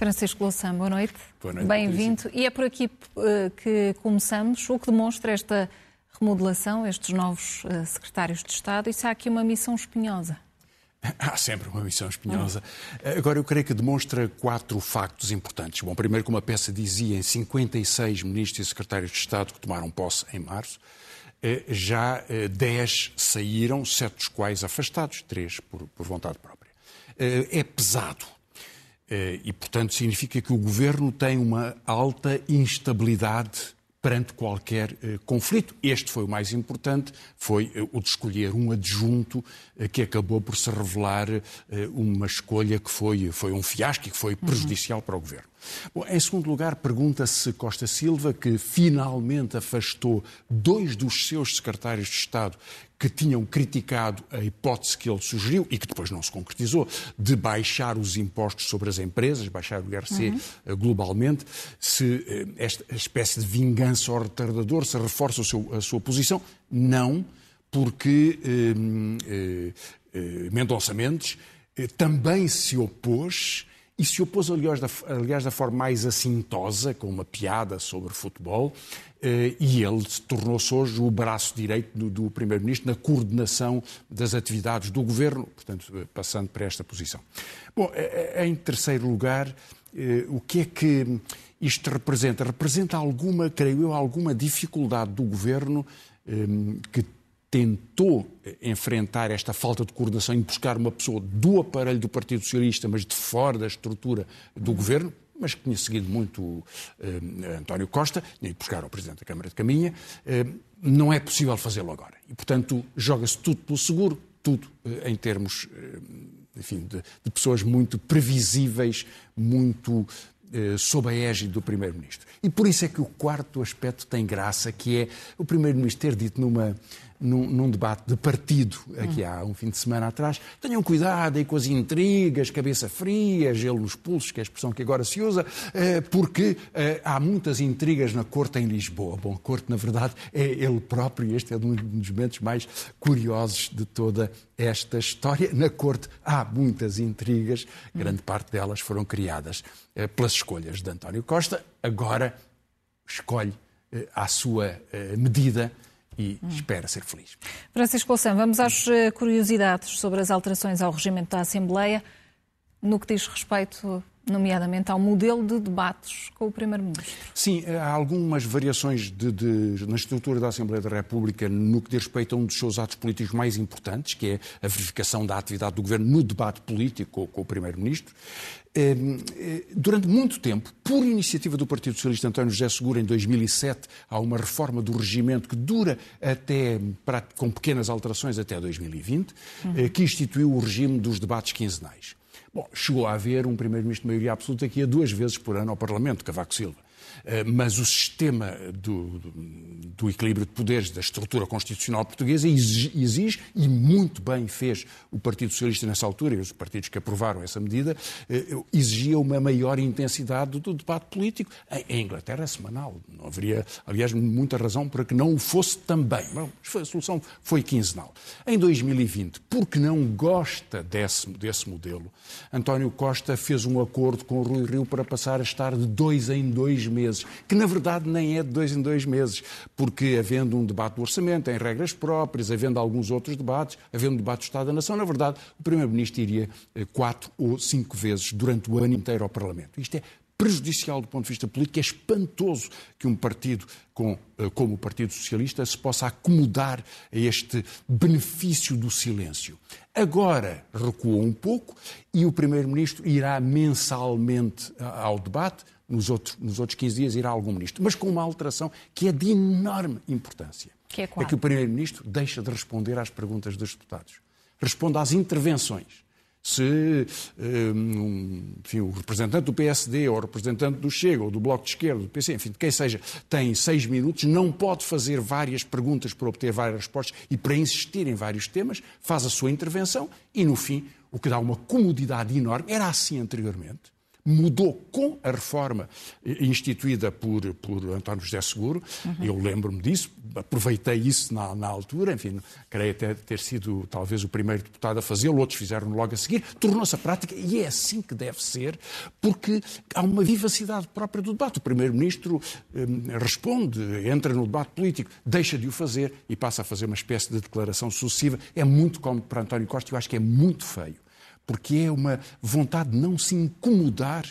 Francisco Louçã, boa noite. Boa noite. Bem-vindo. E é por aqui uh, que começamos, o que demonstra esta remodelação, estes novos uh, secretários de Estado, e se há aqui uma missão espinhosa. Há sempre uma missão espinhosa. Agora, eu creio que demonstra quatro factos importantes. Bom, primeiro, como a peça dizia, em 56 ministros e secretários de Estado que tomaram posse em março, eh, já 10 saíram, sete dos quais afastados, três por, por vontade própria. É pesado. E, portanto, significa que o governo tem uma alta instabilidade perante qualquer eh, conflito. Este foi o mais importante, foi eh, o de escolher um adjunto eh, que acabou por se revelar uma escolha que foi, foi um fiasco e que foi prejudicial uhum. para o governo. Bom, em segundo lugar, pergunta-se Costa Silva, que finalmente afastou dois dos seus secretários de Estado que tinham criticado a hipótese que ele sugeriu e que depois não se concretizou, de baixar os impostos sobre as empresas, baixar o IRC uhum. Eh, globalmente, se eh, esta espécie de vingança ao retardador se reforça seu, a sua posição. Não, porque eh, eh, Mendonça Mendes eh, também se opôs e se opôs, aliás da, aliás, da forma mais assintosa, com uma piada sobre futebol, eh, e ele tornou-se hoje o braço direito do, do Primeiro-Ministro na coordenação das atividades do Governo, portanto, eh, passando para esta posição. Bom, eh, em terceiro lugar, o que é que isto representa? Representa alguma, creio eu, alguma dificuldade do Governo que tentou enfrentar esta falta de coordenação e buscar uma pessoa do aparelho do Partido Socialista, mas de fora da estrutura do governo, mas que tinha seguido muito eh, António Costa, ido buscar ao Presidente da Câmara de Caminha, eh, não é possível fazê-lo agora. E, portanto, joga-se tudo pelo seguro, tudo eh, em termos, eh, enfim, de, de, pessoas muito previsíveis, muito eh, sob a égide do Primeiro-Ministro. E por isso é que o quarto aspecto tem graça, que é o Primeiro-Ministro ter dito numa num, num, debate de partido aqui há um fim de semana atrás. Tenham cuidado aí com as intrigas, cabeça fria, gelo nos pulsos, que é a expressão que agora se usa, eh, porque eh, há muitas intrigas na corte em Lisboa. Bom, a corte, na verdade, é ele próprio e este é um dos momentos mais curiosos de toda esta história. Na corte há muitas intrigas, grande parte delas foram criadas eh, pelas escolhas de António Costa. Agora escolhe à sua medida e hum. espera ser feliz. Francisco Louçã, vamos às eh, curiosidades sobre as alterações ao regimento da Assembleia no que diz respeito nomeadamente ao modelo de debates com o Primeiro-Ministro. Sim, há algumas variações de, de, na estrutura da Assembleia da República no que diz respeito a um dos seus atos políticos mais importantes, que é a verificação da atividade do Governo no debate político com, com o Primeiro-Ministro. Ehm, eh, durante muito tempo, por iniciativa do Partido Socialista António José Segura, em 2007, há uma reforma do regimento que dura até, com pequenas alterações, até 2020, uhum. que instituiu o regime dos debates quinzenais. Bom, chegou a haver um primeiro-ministro de maioria absoluta que ia duas vezes por ano ao Parlamento, Cavaco Silva. Eh, mas o sistema do, do, equilíbrio de poderes da estrutura constitucional portuguesa exige, e muito bem fez o Partido Socialista nessa altura, e os partidos que aprovaram essa medida, eh, exigia uma maior intensidade do debate político. Em Inglaterra é semanal. Não haveria, aliás, muita razão para que não o fosse também. Bom, a solução foi quinzenal. Em 2020, porque não gosta desse, desse modelo, António Costa fez um acordo com o Rui Rio para passar a estar de dois em dois meses que na verdade nem é de dois em dois meses, porque havendo um debate do orçamento em regras próprias, havendo alguns outros debates, havendo um debate do Estado da Nação, na verdade o Primeiro-Ministro iria eh, quatro ou cinco vezes durante o ano inteiro ao Parlamento. Isto é prejudicial do ponto de vista político, é espantoso que um partido com, eh, como o Partido Socialista se possa acomodar a este benefício do silêncio. Agora recuou um pouco e o Primeiro-Ministro irá mensalmente ao debate, nos outros, nos outros 15 dias irá algum ministro, mas com uma alteração que é de enorme importância. Que é, é que o Primeiro-Ministro deixa de responder às perguntas dos deputados. Responde às intervenções. Se um, enfim, o representante do PSD ou o representante do Chega ou do Bloco de Esquerda, do PC, enfim, de quem seja, tem seis minutos, não pode fazer várias perguntas para obter várias respostas e para insistir em vários temas, faz a sua intervenção e, no fim, o que dá uma comodidade enorme. Era assim anteriormente mudou com a reforma instituída por, por António José Seguro. Uhum. Eu lembro-me disso, aproveitei isso na, na, altura, enfim, creio até ter sido talvez o primeiro deputado a fazê-lo, outros fizeram logo a seguir. Tornou-se a prática e é assim que deve ser, porque há uma vivacidade própria do debate. O Primeiro-Ministro hum, responde, entra no debate político, deixa de o fazer e passa a fazer uma espécie de declaração sucessiva. É muito cómodo para António Costa e eu acho que é muito feio porque é uma vontade de não se incomodar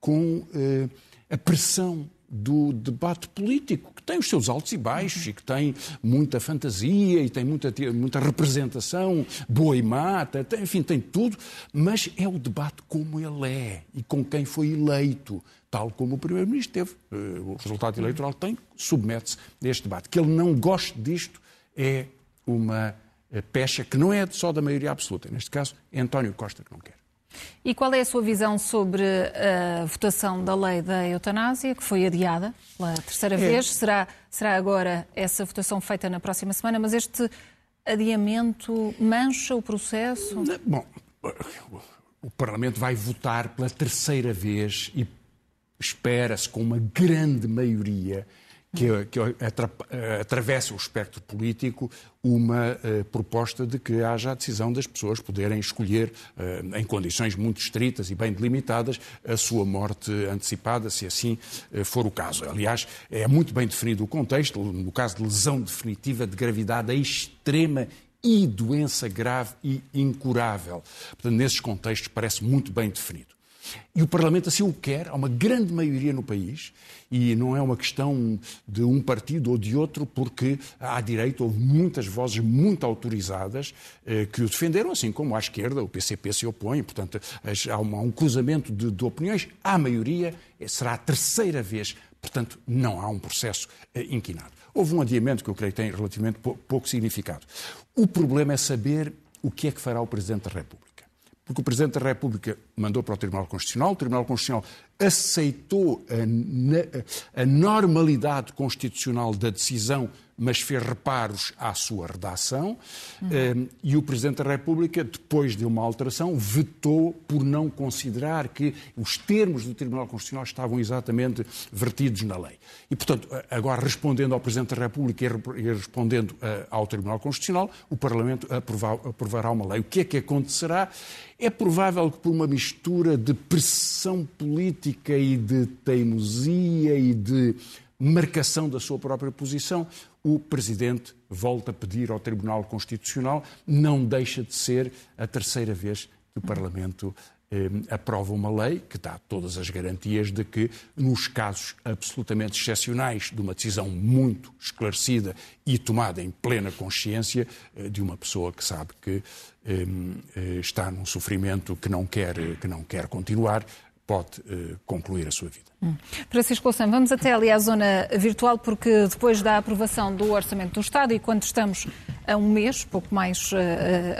com eh, a pressão do debate político, que tem os seus altos e baixos e que tem muita fantasia e tem muita, muita representação, boa e mata, tem, enfim, tem tudo, mas é o debate como ele é e com quem foi eleito, tal como o Primeiro-Ministro teve. Eh, o resultado eleitoral tem, submete-se a este debate. Que ele não goste disto é uma pecha que não é só da maioria absoluta. Neste caso, é António Costa que não quer. E qual é a sua visão sobre a votação da lei da eutanásia, que foi adiada pela terceira é. vez? Será, será agora essa votação feita na próxima semana, mas este adiamento mancha o processo? Bom, o Parlamento vai votar pela terceira vez e espera-se com uma grande maioria que, que atravessa o espectro político uma uh, proposta de que haja a decisão das pessoas poderem escolher, uh, em condições muito estritas e bem delimitadas, a sua morte antecipada, se assim uh, for o caso. Aliás, é muito bem definido o contexto, no caso de lesão definitiva de gravidade extrema e doença grave e incurável. Portanto, nesses contextos parece muito bem definido. E o Parlamento assim o quer, há uma grande maioria no país, e não é uma questão de um partido ou de outro, porque à direita houve muitas vozes muito autorizadas eh, que o defenderam, assim como à esquerda o PCP se opõe, portanto há um, cruzamento de, de opiniões. À maioria, eh, será a terceira vez, portanto não há um processo eh, inquinado. Houve um adiamento que eu creio que tem relativamente pouco significado. O problema é saber o que é que fará o Presidente da República porque o Presidente da República mandou para o Tribunal Constitucional, o Tribunal Constitucional aceitou a, a normalidade constitucional da decisão mas fez reparos à sua redação uhum. e o Presidente da República, depois de uma alteração, vetou por não considerar que os termos do Tribunal Constitucional estavam exatamente vertidos na lei. E, portanto, agora respondendo ao Presidente da República e respondendo eh, ao Tribunal Constitucional, o Parlamento aprovará uma lei. O que é que acontecerá? É provável que por uma mistura de pressão política e de teimosia e de marcação da sua própria posição, o Presidente volta a pedir ao Tribunal Constitucional, não deixa de ser a terceira vez que o Parlamento eh, aprova uma lei que dá todas as garantias de que, nos casos absolutamente excepcionais de uma decisão muito esclarecida e tomada em plena consciência eh, de uma pessoa que sabe que eh, eh está num sofrimento que não quer, que não quer continuar, pode uh, concluir a sua vida. Hum. Francisco Louçã, vamos até ali à zona virtual, porque depois da aprovação do Orçamento do Estado e quando estamos a um mês, pouco mais, uh,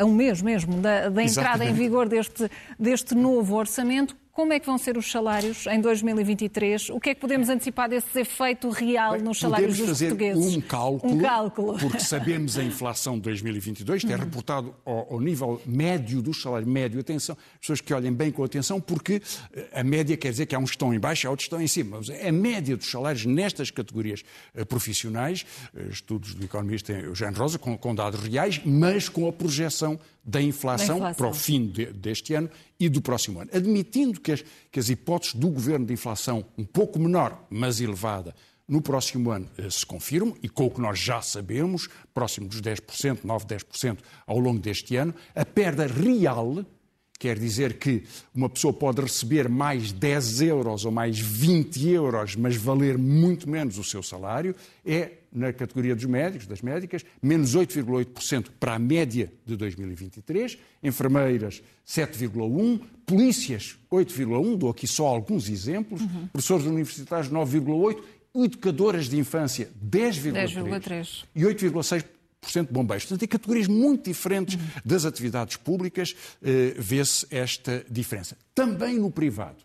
a um mês mesmo, da, da entrada em vigor deste, deste novo orçamento, como é que vão ser os salários em 2023? O que é que podemos antecipar desse efeito real Bem, nos salários dos fazer portugueses? Um cálculo, um cálculo, porque sabemos a inflação de 2022, que é reportado ao, ao, nível médio do salário médio. Atenção, pessoas que olhem bem com atenção, porque eh, a média quer dizer que há uns que estão em baixo e outros estão em cima. Mas a média dos salários nestas categorias eh, profissionais, eh, estudos do economista Eugênio Rosa, com, com dados reais, mas com a projeção da inflação, da inflação. para o fim de, deste ano e do próximo ano. Admitindo que as, que as hipóteses do governo de inflação um pouco menor, mas elevada, no próximo ano eh, se confirmam, e com o que nós já sabemos, próximo dos 10%, 9, 10% ao longo deste ano, a perda real, quer dizer que uma pessoa pode receber mais 10 euros ou mais 20 euros, mas valer muito menos o seu salário, é na categoria dos médicos, das médicas, menos 8,8% para a média de 2023, enfermeiras 7,1%, polícias 8,1%, dou aqui só alguns exemplos, uhum. professores universitários 9,8%, educadoras de infância 10,3% 10, e 8,6% de bombeiros. Portanto, em categorias muito diferentes uhum. das atividades públicas, eh, vê-se esta diferença. Também no privado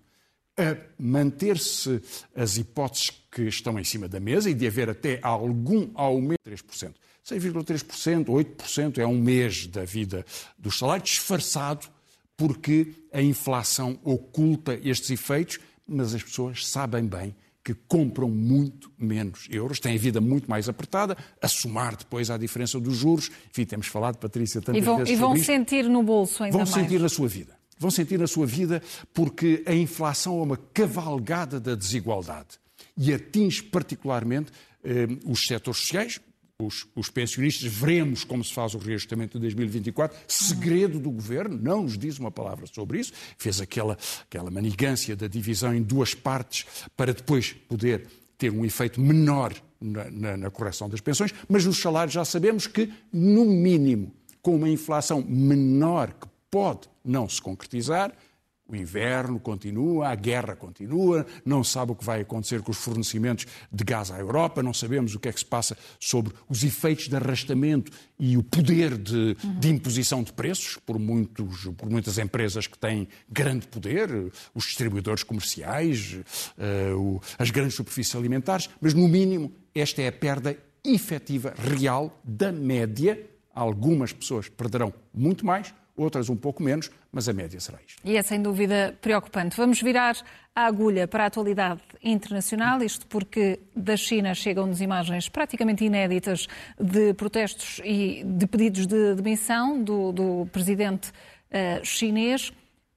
a manter-se as hipóteses que estão em cima da mesa e de haver até algum aumento de 3%. 6,3%, 8% é um mês da vida do salário, disfarçado porque a inflação oculta estes efeitos, mas as pessoas sabem bem que compram muito menos euros, têm a vida muito mais apertada, a somar depois à diferença dos juros. Enfim, temos falado, Patrícia, tantas e vão, vezes E vão sentir no bolso ainda vão mais. Vão sentir na sua vida. Vão sentir na sua vida porque a inflação é uma cavalgada da desigualdade e atinge particularmente eh, os setores sociais, os, os, pensionistas, veremos como se faz o reajustamento de 2024. Segredo do governo, não nos diz uma palavra sobre isso. Fez aquela, aquela manigância da divisão em duas partes para depois poder ter um efeito menor na, na, na correção das pensões. Mas nos salários já sabemos que, no mínimo, com uma inflação menor que pode não se concretizar, o inverno continua, a guerra continua, não sabe o que vai acontecer com os fornecimentos de gás à Europa, não sabemos o que é que se passa sobre os efeitos de arrastamento e o poder de, de imposição de preços por, muitos, por, muitas empresas que têm grande poder, os distribuidores comerciais, uh, as grandes superfícies alimentares, mas no mínimo esta é a perda efetiva, real, da média. Algumas pessoas perderão muito mais, outras um pouco menos, mas a média será isto. E é sem dúvida preocupante. Vamos virar a agulha para a atualidade internacional, isto porque da China chegam-nos imagens praticamente inéditas de protestos e de pedidos de demissão do, do presidente uh, chinês.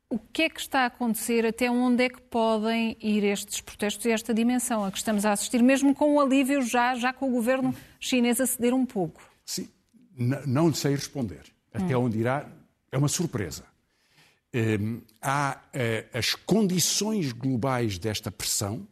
O que é que está a acontecer? Até onde é que podem ir estes protestos e esta dimensão a que estamos a assistir, mesmo com o alívio já, já com o governo chinês a ceder um pouco? Sim, não sei responder. Até hum. onde irá, é uma surpresa. Um, há uh, as condições globais desta pressão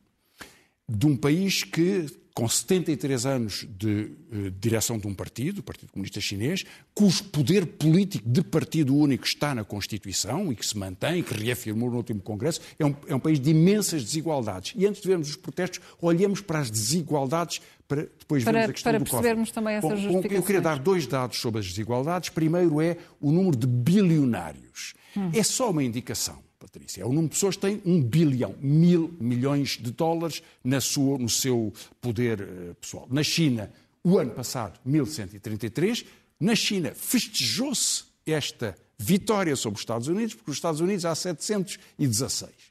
de um país que, com 73 anos de uh, direção de um partido, o Partido Comunista Chinês, cujo poder político de partido único está na Constituição e que se mantém, que reafirmou no último Congresso, é um, é um país de imensas desigualdades. E antes de vermos os protestos, olhemos para as desigualdades para depois para, vermos a questão para do percebermos também essas Bom, justificações. Eu queria dar dois dados sobre as desigualdades. Primeiro é o número de bilionários. Hum. É só uma indicação, Patrícia. É o número de pessoas que têm um bilhão, mil milhões de dólares na sua, no seu poder uh, pessoal. Na China, o ano passado, 1133. Na China, festejou-se esta vitória sobre os Estados Unidos, porque os Estados Unidos há 716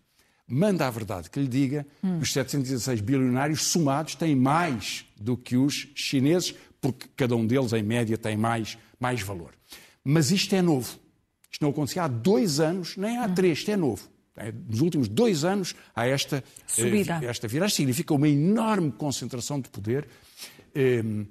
manda a verdade que lhe diga hum. os 716 bilionários somados têm mais do que os chineses, porque cada um deles, em média, tem mais, mais valor. Mas isto é novo. Isto não acontecia há dois anos, nem há hum. três, isto é novo. É, nos últimos dois anos há esta, eh, Subida. esta viragem. Significa uma enorme concentração de poder. Ehm,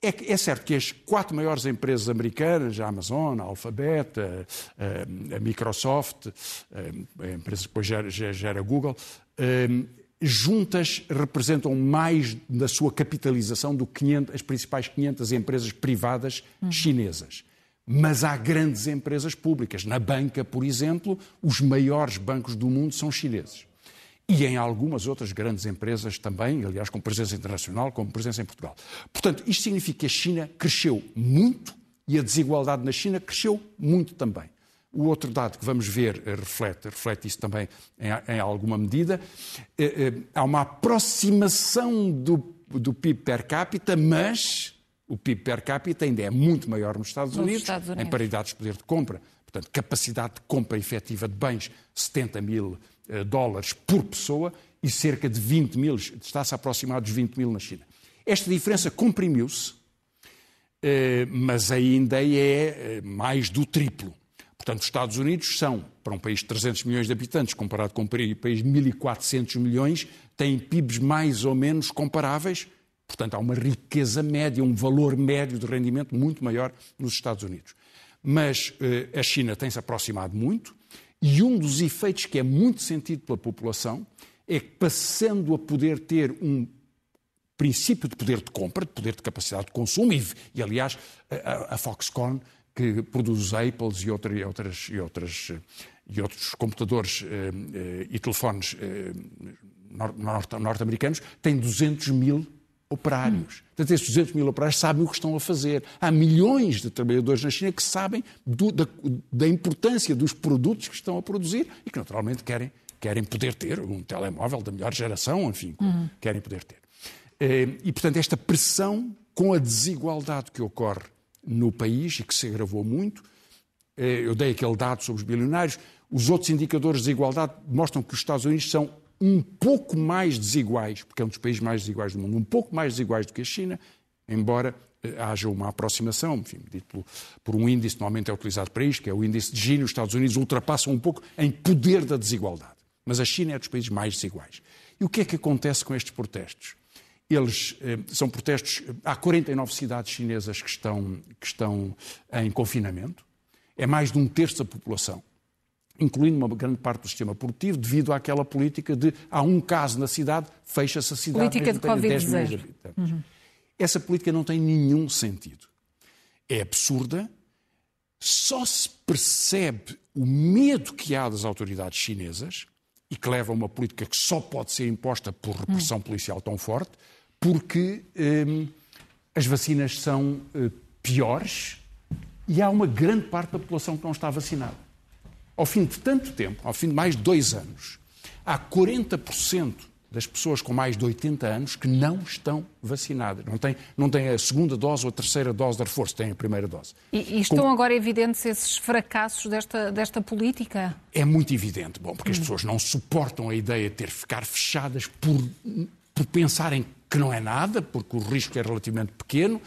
é, é, certo que as quatro maiores empresas americanas, a Amazon, a Alphabet, a, Microsoft, a, a, empresa que depois gera, gera Google, um, juntas representam mais da sua capitalização do que 500, as principais 500 empresas privadas uhum. chinesas. Mas há grandes empresas públicas. Na banca, por exemplo, os maiores bancos do mundo são chineses e em algumas outras grandes empresas também, aliás, com presença internacional, como presença em Portugal. Portanto, isto significa que a China cresceu muito e a desigualdade na China cresceu muito também. O outro dado que vamos ver eh, reflete, reflete isso também em, em alguma medida. É, é, há uma aproximação do, do PIB per capita, mas o PIB per capita ainda é muito maior nos Estados, nos Unidos, Estados Unidos, em paridades de poder de compra. Portanto, capacidade de compra efetiva de bens, 70 mil eh, dólares por pessoa e cerca de 20 mil, está-se a aproximar dos 20 mil na China. Esta diferença comprimiu-se, eh, mas ainda é eh, mais do triplo. Portanto, os Estados Unidos são, para um país de 300 milhões de habitantes, comparado com um país de 1.400 milhões, têm PIBs mais ou menos comparáveis. Portanto, há uma riqueza média, um valor médio de rendimento muito maior nos Estados Unidos. Mas a China tem-se aproximado muito, e um dos efeitos que é muito sentido pela população é que, passando a poder ter um princípio de poder de compra, de poder de capacidade de consumo, e, e aliás, a, a, Foxconn, que produz Apples e, outra, e, outras, e, outras, e outros computadores eh, eh, e telefones eh, norte-americanos, tem 200 mil operários. Portanto, esses 200 mil operários sabem o que estão a fazer. Há milhões de trabalhadores na China que sabem do, da, da, importância dos produtos que estão a produzir e que, naturalmente, querem, querem poder ter um telemóvel da melhor geração, enfim, querem poder ter. Eh, e, portanto, esta pressão com a desigualdade que ocorre no país e que se agravou muito, Eh, eu dei aquele dado sobre os bilionários. Os outros indicadores de desigualdade mostram que os Estados Unidos são um pouco mais desiguais, porque é um dos países mais desiguais do mundo, um pouco mais desiguais do que a China, embora eh, haja uma aproximação, enfim, dito por, um índice normalmente é utilizado para isto, que é o índice de Gini, os Estados Unidos ultrapassam um pouco em poder da desigualdade. Mas a China é dos países mais desiguais. E o que é que acontece com estes protestos? Eles eh, são protestos. Há 49 cidades chinesas que estão, que estão em confinamento. É mais de um terço da população, incluindo uma grande parte do sistema produtivo, devido àquela política de há um caso na cidade, fecha-se a cidade. Política de Covid-19. Uhum. Essa política não tem nenhum sentido. É absurda, só se percebe o medo que há das autoridades chinesas e que leva a uma política que só pode ser imposta por repressão policial tão forte, porque hum, as vacinas são uh, piores e há uma grande parte da população que não está vacinada. Ao fim de tanto tempo, ao fim de mais de dois anos, há 40% das pessoas com mais de 80 anos que não estão vacinadas. Não têm, não têm a segunda dose ou a terceira dose de reforço, têm a primeira dose. E, e estão Como... agora evidentes esses fracassos desta, desta política? É muito evidente. Bom, porque as hum. pessoas não suportam a ideia de ter que ficar fechadas por, por pensarem que não é nada, porque o risco é relativamente pequeno,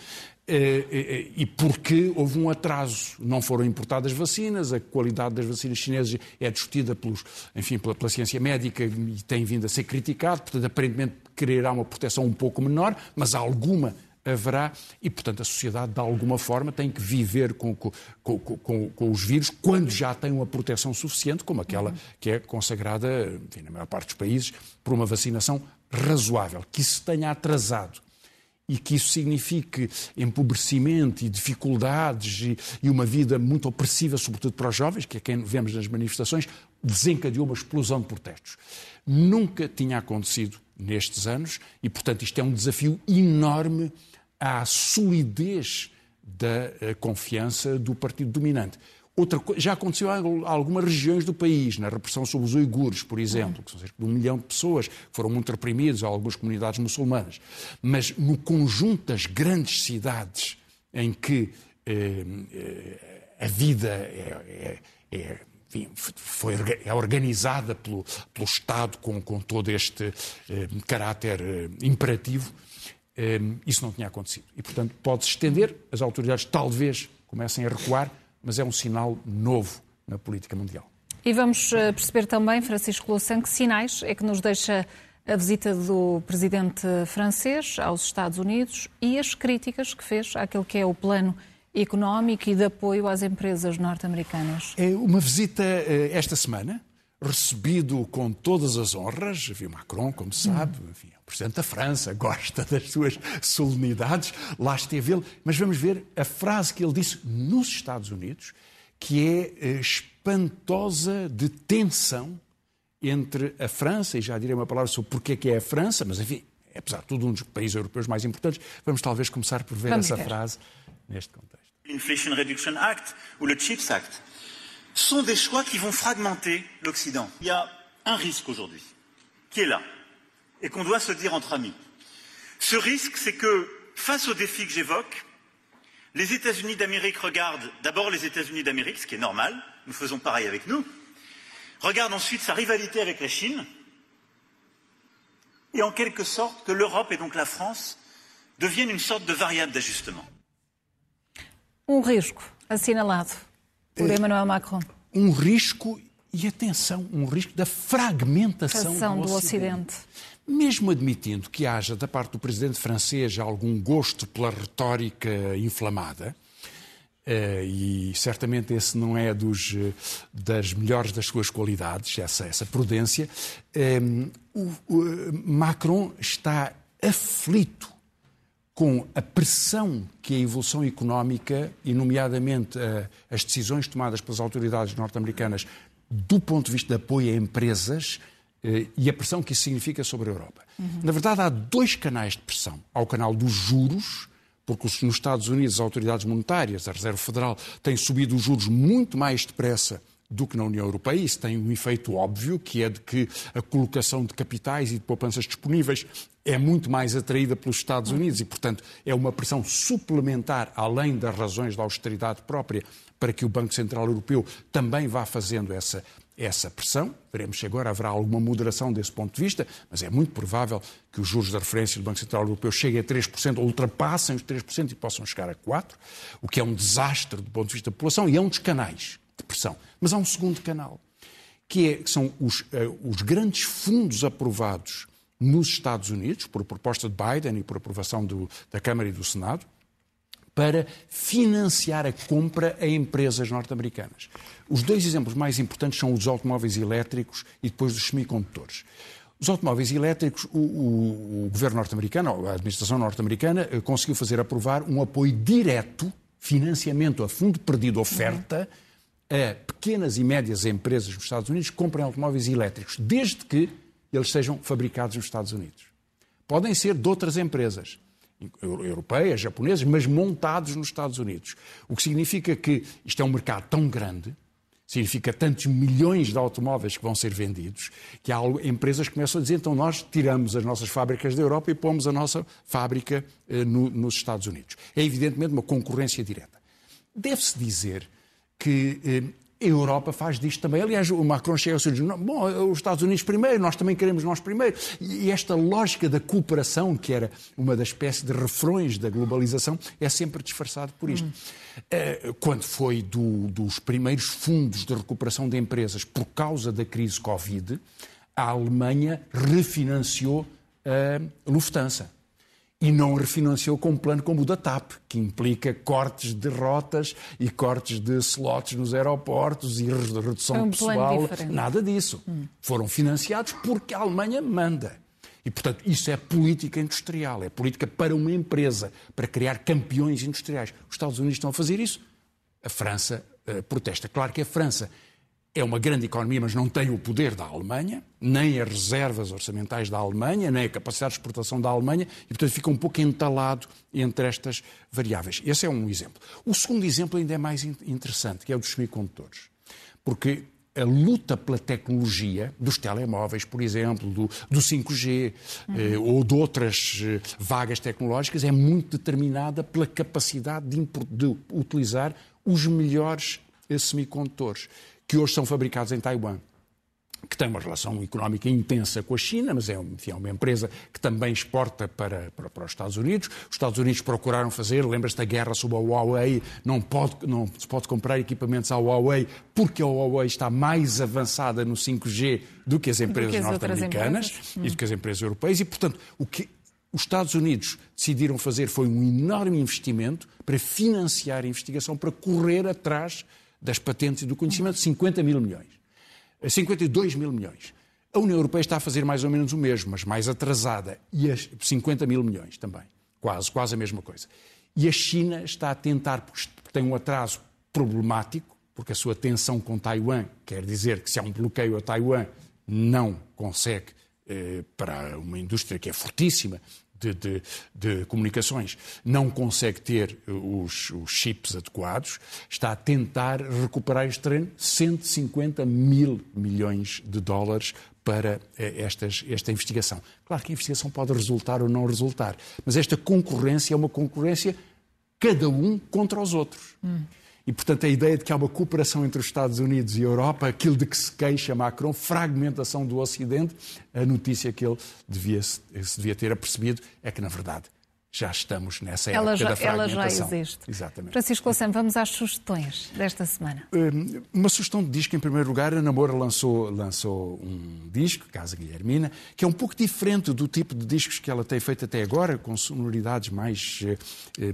eh, eh, e porque houve um atraso, não foram importadas vacinas, a qualidade das vacinas chinesas é discutida pelos, enfim, pela, pela ciência médica e tem vindo a ser criticado, portanto, aparentemente quererá uma proteção um pouco menor, mas alguma haverá e, portanto, a sociedade, de alguma forma, tem que viver com, com, com, com, os vírus quando já tem uma proteção suficiente, como aquela que é consagrada, enfim, na maior parte dos países, por uma vacinação razoável. Que isso tenha atrasado e que isso signifique empobrecimento e dificuldades e, e, uma vida muito opressiva, sobretudo para os jovens, que é quem vemos nas manifestações, desencadeou uma explosão de protestos. Nunca tinha acontecido nestes anos e, portanto, isto é um desafio enorme à solidez da eh, confiança do partido dominante. Outra, já aconteceu em algumas regiões do país, na repressão sobre os uigures, por exemplo, que são cerca de um milhão de pessoas que foram muito reprimidas, ou algumas comunidades muçulmanas. Mas no conjunto das grandes cidades em que eh, eh a vida é, é, é enfim, foi, é organizada pelo, pelo Estado com, com todo este eh, caráter eh, imperativo, eh, isso não tinha acontecido. E, portanto, pode-se estender, as autoridades talvez comecem a recuar, mas é um sinal novo na política mundial. E vamos eh, perceber também, Francisco Louçã, que sinais é que nos deixa a visita do presidente francês aos Estados Unidos e as críticas que fez àquele que é o plano económico e de apoio às empresas norte-americanas. É uma visita eh, esta semana, recebido com todas as honras. Viu Macron, como sabe, hum. enfim, o Presidente da França gosta das suas solenidades, lá esteve ele. Mas vamos ver a frase que ele disse nos Estados Unidos, que é eh, espantosa de tensão entre a França, e já direi uma palavra sobre porque é que é a França, mas enfim, é, apesar de tudo, um dos países europeus mais importantes. Vamos talvez começar por ver vamos essa ver. frase neste contexto. Inflation Reduction Act ou le CHIPS Act sont des choix qui vont fragmenter l'Occident. Il y a un risque aujourd'hui qui est là et qu'on doit se dire entre amis. Ce risque, c'est que face aux défis que j'évoque, les États-Unis d'Amérique regardent d'abord les États-Unis d'Amérique, ce qui est normal, nous faisons pareil avec nous, regardent ensuite sa rivalité avec la Chine, et en quelque sorte que l'Europe et donc la France deviennent une sorte de variable d'ajustement. Um risco por Emmanuel Macron. Um risco, e atenção, um risco da fragmentação do, do Ocidente. Ocidente. Mesmo admitindo que haja da parte do presidente francês algum gosto pela retórica inflamada, Uh, e certamente esse não é dos, uh, das melhores das suas qualidades, essa, essa prudência. Um, o, o, Macron está aflito com a pressão que a evolução económica, e nomeadamente uh, as decisões tomadas pelas autoridades norte-americanas do ponto de vista de apoio a empresas, eh, e a pressão que isso significa sobre a Europa. Uhum. Na verdade, há dois canais de pressão. Há o canal dos juros, porque nos Estados Unidos as autoridades monetárias, a Reserva Federal, têm subido os juros muito mais depressa do que na União Europeia. Isso tem um efeito óbvio, que é de que a colocação de capitais e de poupanças disponíveis é muito mais atraída pelos Estados Unidos e, portanto, é uma pressão suplementar, além das razões da austeridade própria, para que o Banco Central Europeu também vá fazendo essa, essa pressão. Veremos se agora haverá alguma moderação desse ponto de vista, mas é muito provável que os juros de referência do Banco Central Europeu cheguem a 3%, ou ultrapassem os 3% e possam chegar a 4%, o que é um desastre do ponto de vista da população e é um dos canais de pressão. Mas há um segundo canal, que, é, que são os, uh, os grandes fundos aprovados nos Estados Unidos, por proposta de Biden e por aprovação do, da Câmara e do Senado, para financiar a compra a empresas norte-americanas. Os dois exemplos mais importantes são os automóveis elétricos e depois dos semicondutores. Os automóveis elétricos, o, o, o governo norte-americano, a administração norte-americana, eh, conseguiu fazer aprovar um apoio direto, financiamento a fundo perdido, oferta, a pequenas e médias empresas nos Estados Unidos comprem automóveis elétricos, desde que eles sejam fabricados nos Estados Unidos. Podem ser de outras empresas, europeias, japonesas, mas montados nos Estados Unidos. O que significa que isto é um mercado tão grande, significa tantos milhões de automóveis que vão ser vendidos, que há empresas que começam a dizer, então nós tiramos as nossas fábricas da Europa e pomos a nossa fábrica eh, no, nos Estados Unidos. É evidentemente uma concorrência direta. Deve-se dizer que eh, a Europa faz disto também. Aliás, o Macron chega ao seu diz, bom, os Estados Unidos primeiro, nós também queremos nós primeiro. E esta lógica da cooperação, que era uma das espécies de refrões da globalização, é sempre disfarçado por isto. Hum. Quando foi do, dos primeiros fundos de recuperação de empresas por causa da crise Covid, a Alemanha refinanciou a Lufthansa e não refinanciou com um plano como o da TAP, que implica cortes de rotas e cortes de slots nos aeroportos e redução um de pessoal. Nada disso. Hum. Foram financiados porque a Alemanha manda. E, portanto, isso é política industrial, é política para uma empresa, para criar campeões industriais. Os Estados Unidos estão a fazer isso. A França uh, protesta. Claro que a França é uma grande economia, mas não tem o poder da Alemanha, nem as reservas orçamentais da Alemanha, nem a capacidade de exportação da Alemanha, e portanto fica um pouco entalado entre estas variáveis. Esse é um exemplo. O segundo exemplo ainda é mais interessante, que é o dos semicondutores. Porque a luta pela tecnologia dos telemóveis, por exemplo, do, do 5G uhum. eh, ou de outras eh, vagas tecnológicas é muito determinada pela capacidade de, de utilizar os melhores eh, semicondutores que hoje são fabricados em Taiwan que tem uma relação económica intensa com a China, mas é, enfim, é uma empresa que também exporta para, para, para, os Estados Unidos. Os Estados Unidos procuraram fazer, lembra-se da guerra sobre a Huawei, não, pode, não se pode comprar equipamentos à Huawei porque a Huawei está mais avançada no 5G do que as empresas norte-americanas e do que as empresas europeias. E, portanto, o que os Estados Unidos decidiram fazer foi um enorme investimento para financiar a investigação, para correr atrás das patentes e do conhecimento, 50 mil milhões. 52 mil milhões. A União Europeia está a fazer mais ou menos o mesmo, mas mais atrasada. E as 50 mil milhões também. Quase, quase a mesma coisa. E a China está a tentar, porque tem um atraso problemático, porque a sua tensão com Taiwan quer dizer que se há um bloqueio a Taiwan, não consegue, eh, para uma indústria que é fortíssima, de, de, de, comunicações não consegue ter os, os, chips adequados, está a tentar recuperar este terreno 150 mil milhões de dólares para eh, estas, esta investigação. Claro que a investigação pode resultar ou não resultar, mas esta concorrência é uma concorrência cada um contra os outros. Hum. E, portanto, a ideia de que há uma cooperação entre os Estados Unidos e a Europa, aquilo de que se queixa Macron, fragmentação do Ocidente, a notícia que ele devia, se devia ter apercebido é que, na verdade, já estamos nessa ela época já, da fragmentação. Ela já existe. Exatamente. Francisco Lassam, vamos às sugestões desta semana. Hum, uma sugestão de disco, em primeiro lugar, a Namora lançou, lançou um disco, Casa Guilhermina, que é um pouco diferente do tipo de discos que ela tem feito até agora, com sonoridades mais eh, eh,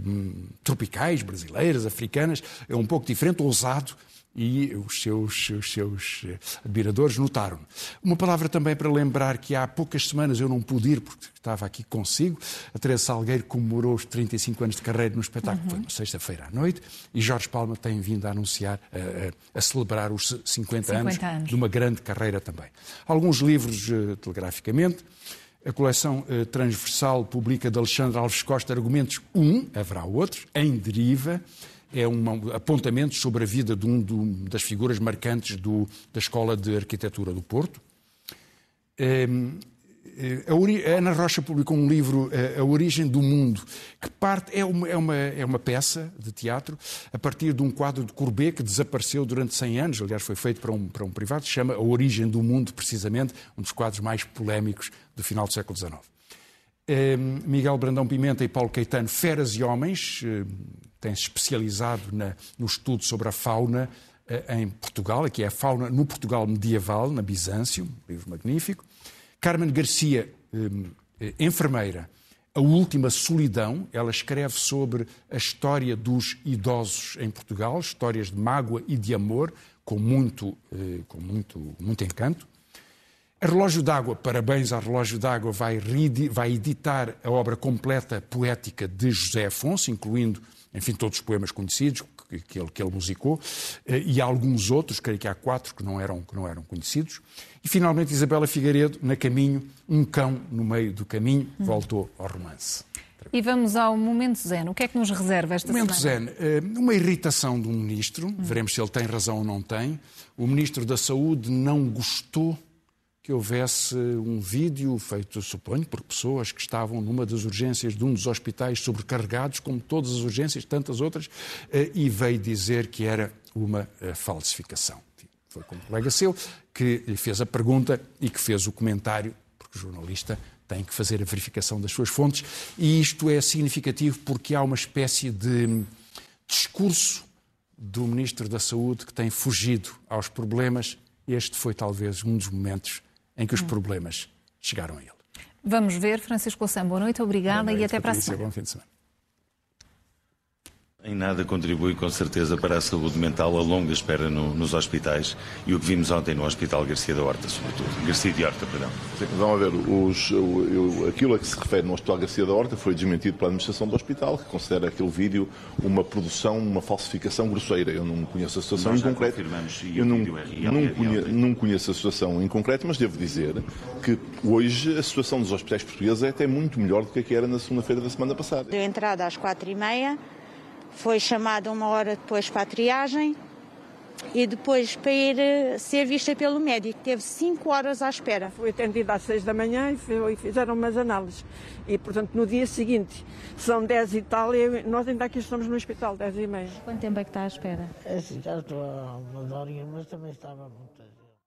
tropicais, brasileiras, africanas, é um pouco diferente, ousado, e os seus, os seus eh, admiradores notaram. Uma palavra também para lembrar que há poucas semanas eu não pude ir, porque estava aqui consigo. A Teresa Salgueiro comemorou os 35 anos de carreira no espetáculo, uhum. foi uma sexta-feira à noite, e Jorge Palma tem vindo a anunciar, a, a celebrar os 50, 50 anos, anos, de uma grande carreira também. Alguns livros, uh, telegraficamente. A coleção uh, transversal publica de Alexandre Alves Costa argumentos um, haverá outros, em deriva é um apontamento sobre a vida de um das figuras marcantes do, da Escola de Arquitetura do Porto. Ehm, a Ana Rocha publicou um livro, A Origem do Mundo, que parte, é uma, é, uma, é uma peça de teatro a partir de um quadro de Courbet que desapareceu durante 100 anos, aliás foi feito para um, para um privado, se chama A Origem do Mundo, precisamente, um dos quadros mais polémicos do final do século XIX. Miguel Brandão Pimenta e Paulo Caetano, Feras e Homens, têm-se especializado na, no estudo sobre a fauna eh, em Portugal, que é a fauna no Portugal medieval, na Bizâncio, um livro magnífico. Carmen Garcia, eh, enfermeira, A Última Solidão, ela escreve sobre a história dos idosos em Portugal, histórias de mágoa e de amor, com muito, eh, com muito, muito encanto. A Relógio d'Água, parabéns ao Relógio d'Água, vai, vai editar a obra completa poética de José Afonso, incluindo enfim, todos os poemas conhecidos que, ele, que ele musicou, eh, e alguns outros, creio que há quatro que não eram, que não eram conhecidos. E finalmente Isabela Figueiredo, na caminho, um cão no meio do caminho, hum. voltou ao romance. E vamos ao momento zen. O que é que nos reserva esta momento semana? Momento zen. Eh, uma irritação de um ministro, hum. veremos se ele tem razão ou não tem. O ministro da Saúde não gostou que houvesse um vídeo feito, suponho, por pessoas que estavam numa das urgências de um dos hospitais sobrecarregados, como todas as urgências, tantas outras, eh, e veio dizer que era uma eh, falsificação. Foi com um colega seu que lhe fez a pergunta e que fez o comentário, porque o jornalista tem que fazer a verificação das suas fontes, e isto é significativo porque há uma espécie de discurso do Ministro da Saúde que tem fugido aos problemas. Este foi talvez um dos momentos em que os problemas chegaram a ele. Vamos ver. Francisco Louçã, boa noite, obrigada boa noite, e até para a semana. Bom fim de semana. Em nada contribui, com certeza, para a saúde mental a longa espera no, nos hospitais e o que vimos ontem no Hospital Garcia da Horta, sobretudo. Garcia de Horta, perdão. Sim, vamos ver. Os, o, aquilo a que se refere no Hospital Garcia da Horta foi desmentido pela administração do hospital, que considera aquele vídeo uma produção, uma falsificação grosseira. Eu não conheço a situação Nós em concreto. Eu não, é não, é conheço, não conheço a situação em concreto, mas devo dizer que hoje a situação dos hospitais portugueses é até muito melhor do que a que era na segunda-feira da semana passada. Deu entrada às quatro e meia foi chamada uma hora depois para a triagem e depois para ir eh, ser vista pelo médico. Teve cinco horas à espera. Fui atendida às seis da manhã e fizeram umas análises. E, portanto, no dia seguinte, são dez e tal, e nós ainda aqui estamos no hospital, dez e meia. Quanto tempo é que está à espera? É assim, já estou há umas horinhas, mas também estava muito.